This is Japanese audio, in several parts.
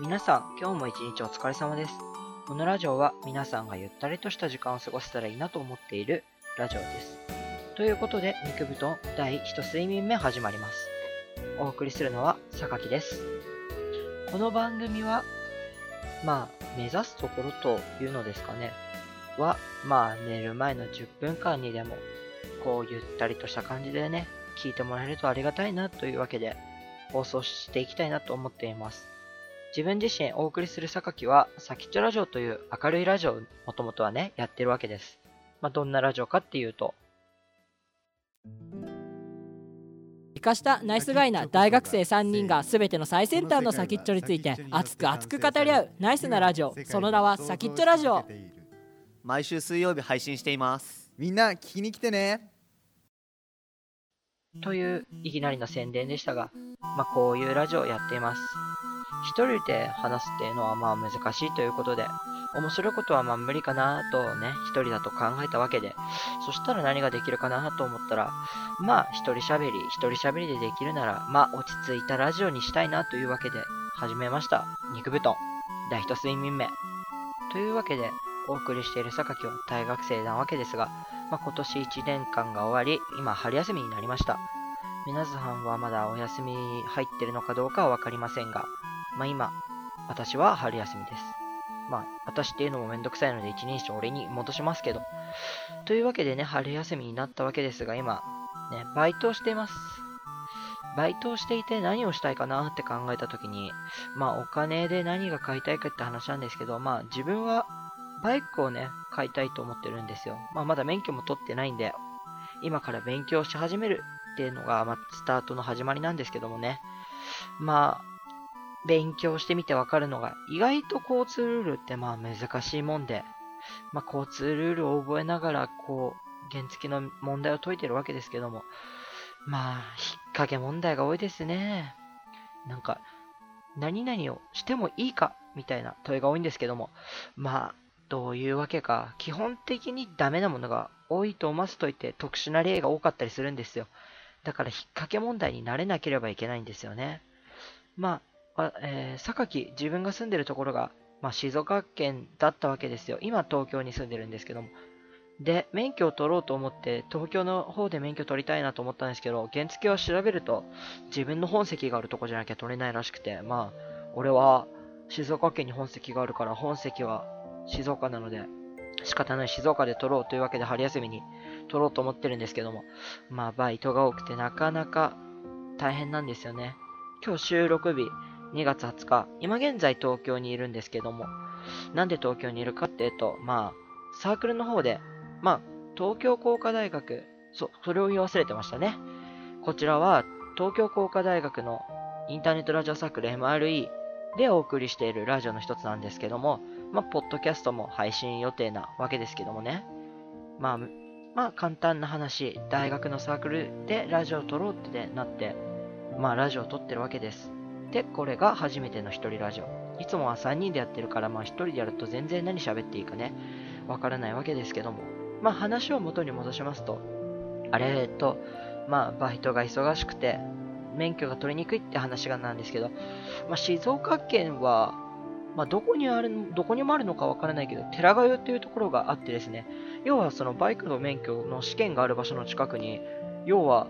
皆さん、今日も一日お疲れ様です。このラジオは皆さんがゆったりとした時間を過ごせたらいいなと思っているラジオです。ということで、肉布団第1睡眠目始まります。お送りするのは、榊です。この番組は、まあ、目指すところというのですかね。は、まあ、寝る前の10分間にでも、こう、ゆったりとした感じでね、聞いてもらえるとありがたいなというわけで、放送していきたいなと思っています。自分自身お送りする榊は、サキッチョラジオという明るいラジオをもともとはね、やってるわけです。まあ、どんなラジオかっていうと、生かしたナイスガイな大学生3人が全ての最先端の先っちょについて熱く熱く語り合うナイスなラジオ。その名は先っちょラジオ。毎週水曜日配信しています。みんな聞きに来てね。といういきなりの宣伝でしたが、まあ、こういうラジオをやっています。一人で話すっていうのはまあ難しいということで、面白いことはまあ無理かなとね、一人だと考えたわけで、そしたら何ができるかなと思ったら、まあ一人喋り、一人喋りでできるなら、まあ落ち着いたラジオにしたいなというわけで始めました。肉布団、第一睡眠目。というわけで、お送りしている榊は大学生なわけですが、まあ、今年1年間が終わり、今春休みになりました。皆さんはまだお休み入ってるのかどうかはわかりませんが、まあ今、私は春休みです。まあ、私っていうのもめんどくさいので一人称俺に戻しますけど。というわけでね、春休みになったわけですが、今、ね、バイトをしています。バイトをしていて何をしたいかなって考えたときに、まあお金で何が買いたいかって話なんですけど、まあ自分はバイクをね、買いたいと思ってるんですよ。まあまだ免許も取ってないんで、今から勉強し始めるっていうのが、まあ、スタートの始まりなんですけどもね。まあ、勉強してみてわかるのが、意外と交通ルールってまあ難しいもんで、まあ交通ルールを覚えながら、こう、原付の問題を解いてるわけですけども、まあ、引っ掛け問題が多いですね。なんか、何々をしてもいいかみたいな問いが多いんですけども、まあ、どういうわけか、基本的にダメなものが多いと思わせといて特殊な例が多かったりするんですよ。だから引っ掛け問題になれなければいけないんですよね。まあ、あえー、榊、自分が住んでるところが、まあ、静岡県だったわけですよ。今東京に住んでるんですけども。で、免許を取ろうと思って、東京の方で免許取りたいなと思ったんですけど、原付を調べると、自分の本籍があるとこじゃなきゃ取れないらしくて、まあ、俺は静岡県に本籍があるから、本籍は静岡なので、仕方ない静岡で取ろうというわけで春休みに取ろうと思ってるんですけども、まあバイトが多くてなかなか大変なんですよね。今日収録日2月20日、今現在東京にいるんですけども、なんで東京にいるかっていうと、まあサークルの方で、まあ東京工科大学、そう、それを言い忘れてましたね。こちらは東京工科大学のインターネットラジオサークル MRE でお送りしているラジオの一つなんですけども、まあ、ポッドキャストも配信予定なわけですけどもね。まあ、まあ、簡単な話、大学のサークルでラジオを撮ろうってなって、まあ、ラジオを撮ってるわけです。で、これが初めての一人ラジオ。いつもは3人でやってるから、まあ、一人でやると全然何喋っていいかね、わからないわけですけども。まあ、話を元に戻しますと、あれえと、まあ、バイトが忙しくて、免許が取りにくいって話がなんですけど、まあ、静岡県は、まあ、どこにある、どこにもあるのかわからないけど、寺ヶ湯っていうところがあってですね、要はそのバイクの免許の試験がある場所の近くに、要は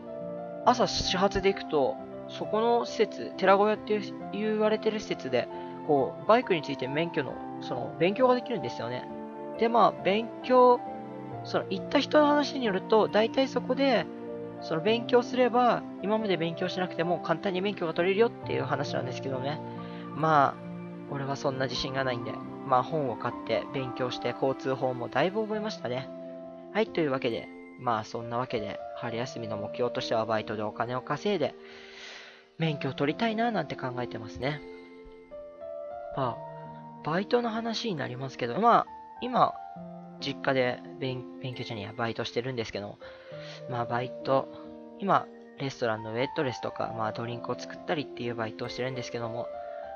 朝始発で行くと、そこの施設、寺ヶ湯って言われてる施設で、こう、バイクについて免許の、その、勉強ができるんですよね。で、まあ、勉強、その、行った人の話によると、大体そこで、その勉強すれば、今まで勉強しなくても簡単に免許が取れるよっていう話なんですけどね。まあ、俺はそんな自信がないんで、まあ本を買って勉強して交通法もだいぶ覚えましたね。はい、というわけで、まあそんなわけで、春休みの目標としてはバイトでお金を稼いで、免許を取りたいななんて考えてますね。まあ、バイトの話になりますけど、まあ、今、実家で勉勉強者には、バイトしてるんですけど、まあバイト、今、レストランのウェットレスとか、まあドリンクを作ったりっていうバイトをしてるんですけども、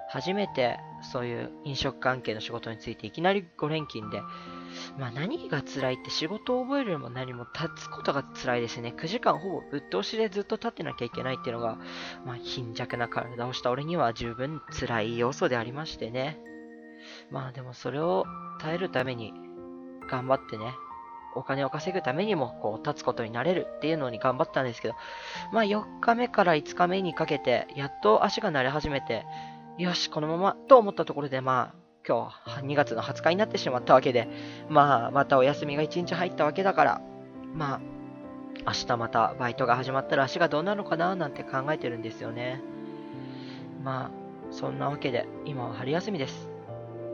初めてそういう飲食関係の仕事についていきなり5連勤で、まあ何が辛いって仕事を覚えるよりも何も立つことが辛いですね。9時間ほぼぶっ通しでずっと立ってなきゃいけないっていうのが、まあ貧弱な体をした俺には十分辛い要素でありましてね。まあでもそれを耐えるために頑張ってね、お金を稼ぐためにもこう立つことになれるっていうのに頑張ったんですけど、まあ4日目から5日目にかけてやっと足が慣れ始めて、よし、このままと思ったところでまあ今日2月の20日になってしまったわけで、まあまたお休みが1日入ったわけだから、まあ明日またバイトが始まったら足がどうなるのかななんて考えてるんですよね。まあそんなわけで今は春休みです。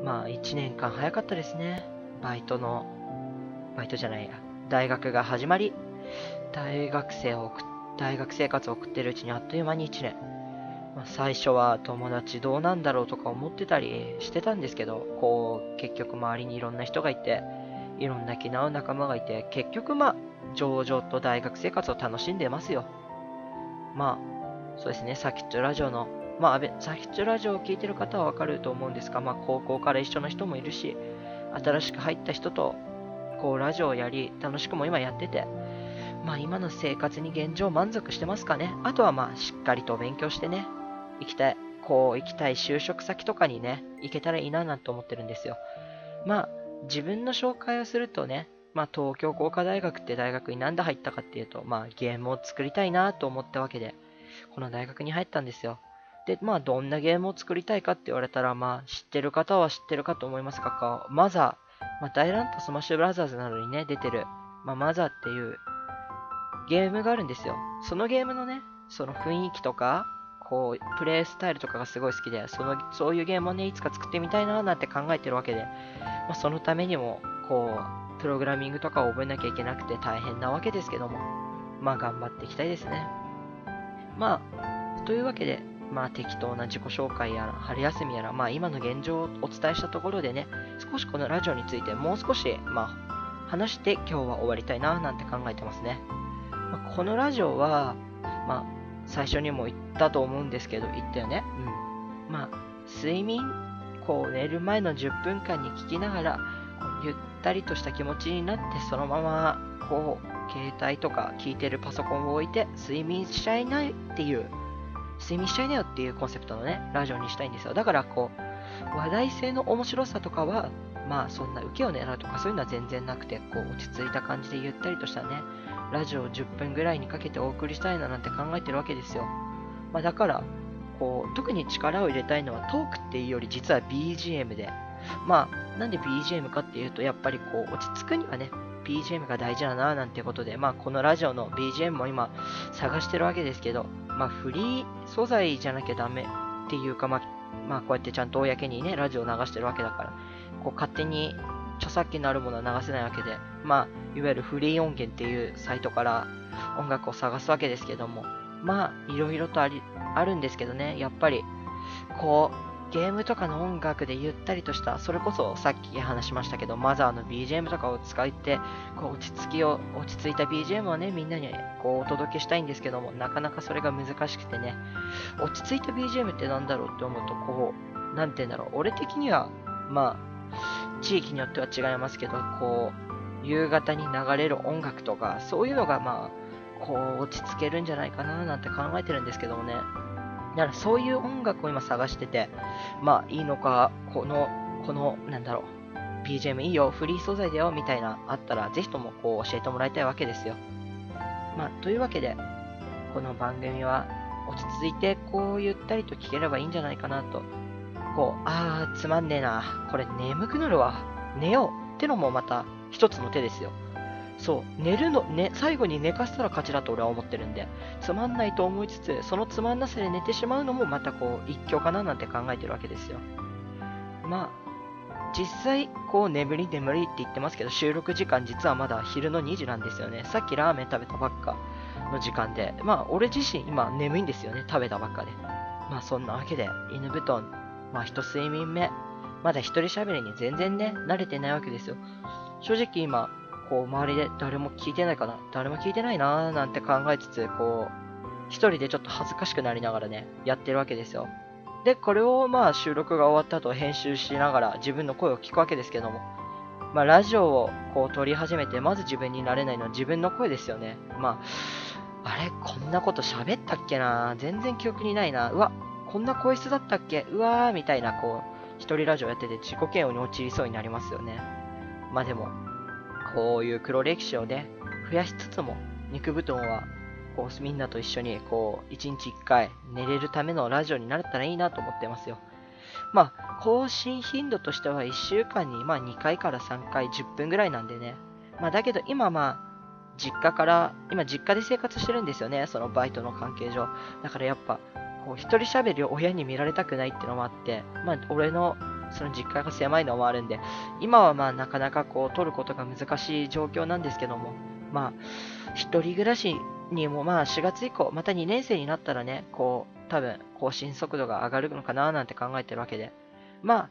まあ1年間早かったですね。バイトのバイトじゃないや、大学が始まり、大学生を大学生活を送ってるうちにあっという間に1年。まあ、最初は友達どうなんだろうとか思ってたりしてたんですけど、こう、結局周りにいろんな人がいて、いろんな気の合う仲間がいて、結局まあ、上々と大学生活を楽しんでますよ。まあ、そうですね、さきっちょラジオの、まあ、さきっちょラジオを聴いてる方はわかると思うんですが、まあ、高校から一緒の人もいるし、新しく入った人とこう、ラジオをやり、楽しくも今やってて、まあ今の生活に現状満足してますかね。あとはまあしっかりと勉強してね、行きたい、こう行きたい就職先とかにね、行けたらいいななんて思ってるんですよ。まあ自分の紹介をするとね、まあ東京工科大学って大学になんで入ったかっていうと、まあゲームを作りたいなと思ったわけで、この大学に入ったんですよ。で、まあどんなゲームを作りたいかって言われたら、まあ知ってる方は知ってるかと思いますが、マザまあ、大乱闘スマッシュブラザーズなどにね、出てる、まあ、マザーっていうゲームがあるんですよ。そのゲームのね、その雰囲気とか、こう、プレイスタイルとかがすごい好きで、その、そういうゲームをね、いつか作ってみたいななんて考えてるわけで、まあ、そのためにも、こう、プログラミングとかを覚えなきゃいけなくて大変なわけですけども、まあ頑張っていきたいですね。まあ、というわけで、まあ適当な自己紹介やら、春休みやら、まあ今の現状をお伝えしたところでね、少しこのラジオについてもう少し、まあ、話して今日は終わりたいななんて考えてますね。まあ、このラジオは、まあ、最初にも言ったと思うんですけど、言ったよね。うん。まあ、睡眠、こう寝る前の10分間に聞きながら、ゆったりとした気持ちになって、そのまま、こう、携帯とか聞いてるパソコンを置いて睡眠しちゃいないっていう睡眠しちゃいなよっていうコンセプトのね、ラジオにしたいんですよ。だからこう、話題性の面白さとかは、まあそんな受けを狙うとかそういうのは全然なくて、こう落ち着いた感じでゆったりとしたね、ラジオを10分ぐらいにかけてお送りしたいななんて考えてるわけですよ。まあだから、こう、特に力を入れたいのはトークっていうより実は BGM で、まあなんで BGM かっていうと、やっぱりこう落ち着くにはね、BGM が大事だななんてことで、まあこのラジオの BGM も今探してるわけですけど、まあ、フリー素材じゃなきゃダメっていうか、まあ、まあ、こうやってちゃんと公にね、ラジオ流してるわけだから、こう勝手に著作権のあるものは流せないわけで、まあ、いわゆるフリー音源っていうサイトから音楽を探すわけですけども、まあ、いろいろとあり、あるんですけどね、やっぱり、こう、ゲームとかの音楽でゆったりとした、それこそさっき話しましたけど、マザーの BGM とかを使って、こう落ち着きを、落ち着いた BGM をね、みんなにこうお届けしたいんですけども、なかなかそれが難しくてね、落ち着いた BGM ってなんだろうって思うと、こう、なんて言うんだろう、俺的には、まあ、地域によっては違いますけど、こう、夕方に流れる音楽とか、そういうのがまあ、こう、落ち着けるんじゃないかななんて考えてるんですけどもね。だからそういう音楽を今探してて、まあいいのか、この、この、なんだろう、BGM いいよ、フリー素材だよ、みたいな、あったら、ぜひともこう教えてもらいたいわけですよ。まあ、というわけで、この番組は落ち着いて、こうゆったりと聞ければいいんじゃないかなと。こう、あー、つまんねえな。これ眠くなるわ。寝よう。ってのもまた一つの手ですよ。そう、寝るの、ね、最後に寝かせたら勝ちだと俺は思ってるんで、つまんないと思いつつ、そのつまんなさで寝てしまうのもまたこう、一興かななんて考えてるわけですよ。まあ、実際、こう、眠り眠りって言ってますけど、収録時間実はまだ昼の2時なんですよね。さっきラーメン食べたばっかの時間で、まあ、俺自身今眠いんですよね。食べたばっかで。まあ、そんなわけで、犬布団、まあ、一睡眠目、まだ一人喋りに全然ね、慣れてないわけですよ。正直今、こう、周りで誰も聞いてないかな誰も聞いてないなーなんて考えつつ、こう、一人でちょっと恥ずかしくなりながらね、やってるわけですよ。で、これをまあ収録が終わった後編集しながら自分の声を聞くわけですけども、まあラジオをこう撮り始めて、まず自分になれないのは自分の声ですよね。まあ、あれこんなこと喋ったっけな全然記憶にないな。うわ、こんな声質だったっけうわーみたいな、こう、一人ラジオやってて自己嫌悪に陥りそうになりますよね。まあでも、こういう黒歴史をね、増やしつつも、肉布団は、こう、みんなと一緒に、こう、一日一回寝れるためのラジオになったらいいなと思ってますよ。まあ、更新頻度としては1週間に、まあ、2回から3回10分ぐらいなんでね。まあ、だけど今まあ、実家から、今実家で生活してるんですよね、そのバイトの関係上。だからやっぱ、こう、一人喋りを親に見られたくないってのもあって、まあ、俺のその実家が狭いのもあるんで、今はまあなかなかこう取ることが難しい状況なんですけども、まあ、一人暮らしにもまあ4月以降、また2年生になったらね、こう、多分更新速度が上がるのかななんて考えてるわけで、まあ、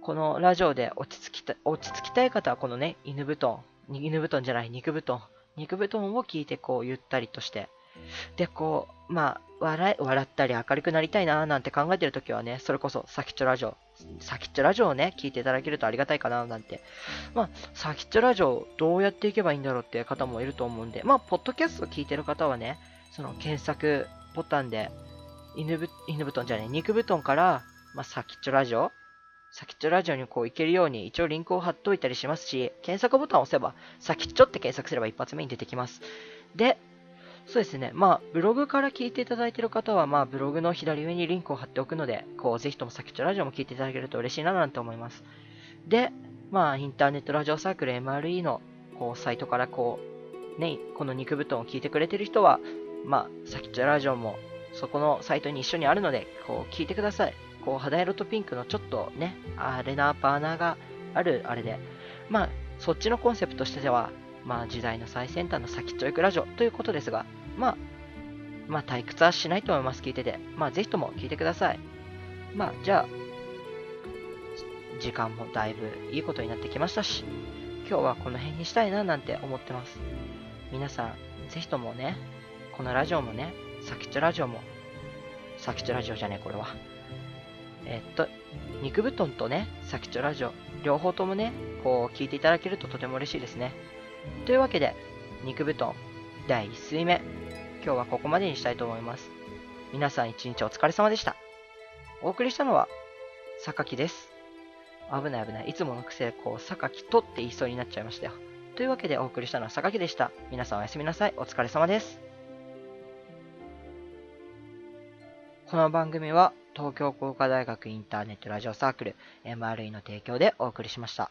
このラジオで落ち着きた落ち着きたい方はこのね、犬布団、犬布団じゃない、肉布団、肉布団を聞いてこうゆったりとして、で、こう、まあ、笑笑ったり明るくなりたいななんて考えてるときはね、それこそサキッチョラジオ、サキッチョラジオをね、聞いていただけるとありがたいかななんて。まあ、サキッチョラジオどうやっていけばいいんだろうっていう方もいると思うんで、まあ、ポッドキャスト聞いてる方はね、その検索ボタンで、犬ぶ犬布団じゃない、肉布団から、まあ、サキッチョラジオサキッチョラジオにこう行けるように一応リンクを貼っといたりしますし、検索ボタンを押せば、サキッチョって検索すれば一発目に出てきます。で、そうですね。まあ、ブログから聞いていただいている方は、まあ、ブログの左上にリンクを貼っておくので、こう、ぜひともさきちょラジオも聞いていただけると嬉しいななんて思います。で、まあ、インターネットラジオサークル MRE の、こう、サイトからこう、ね、この肉布団を聞いてくれてる人は、まあ、さきちょラジオも、そこのサイトに一緒にあるので、こう、聞いてください。こう、肌色とピンクのちょっとね、あれな、バーナーがある、あれで、まあ、そっちのコンセプトとしては、まあ、時代の最先端の先っちょいくラジオということですが、まあ、まあ、退屈はしないと思います、聞いてて。まあ、ぜひとも聞いてください。まあ、じゃあ、時間もだいぶいいことになってきましたし、今日はこの辺にしたいななんて思ってます。皆さん、ぜひともね、このラジオもね、サキッチョラジオも、サキッチョラジオじゃねえ、これは。えっと、肉布団とね、サキッチョラジオ、両方ともね、こう、聞いていただけるととても嬉しいですね。というわけで、肉布団、第1水目、今日はここまでにしたいと思います。皆さん一日お疲れ様でした。お送りしたのは、榊です。危ない危ない。いつもの癖、こう、榊とって言いそうになっちゃいましたよ。というわけでお送りしたのは榊でした。皆さんおやすみなさい。お疲れ様です。この番組は東京工科大学インターネットラジオサークル MRE の提供でお送りしました。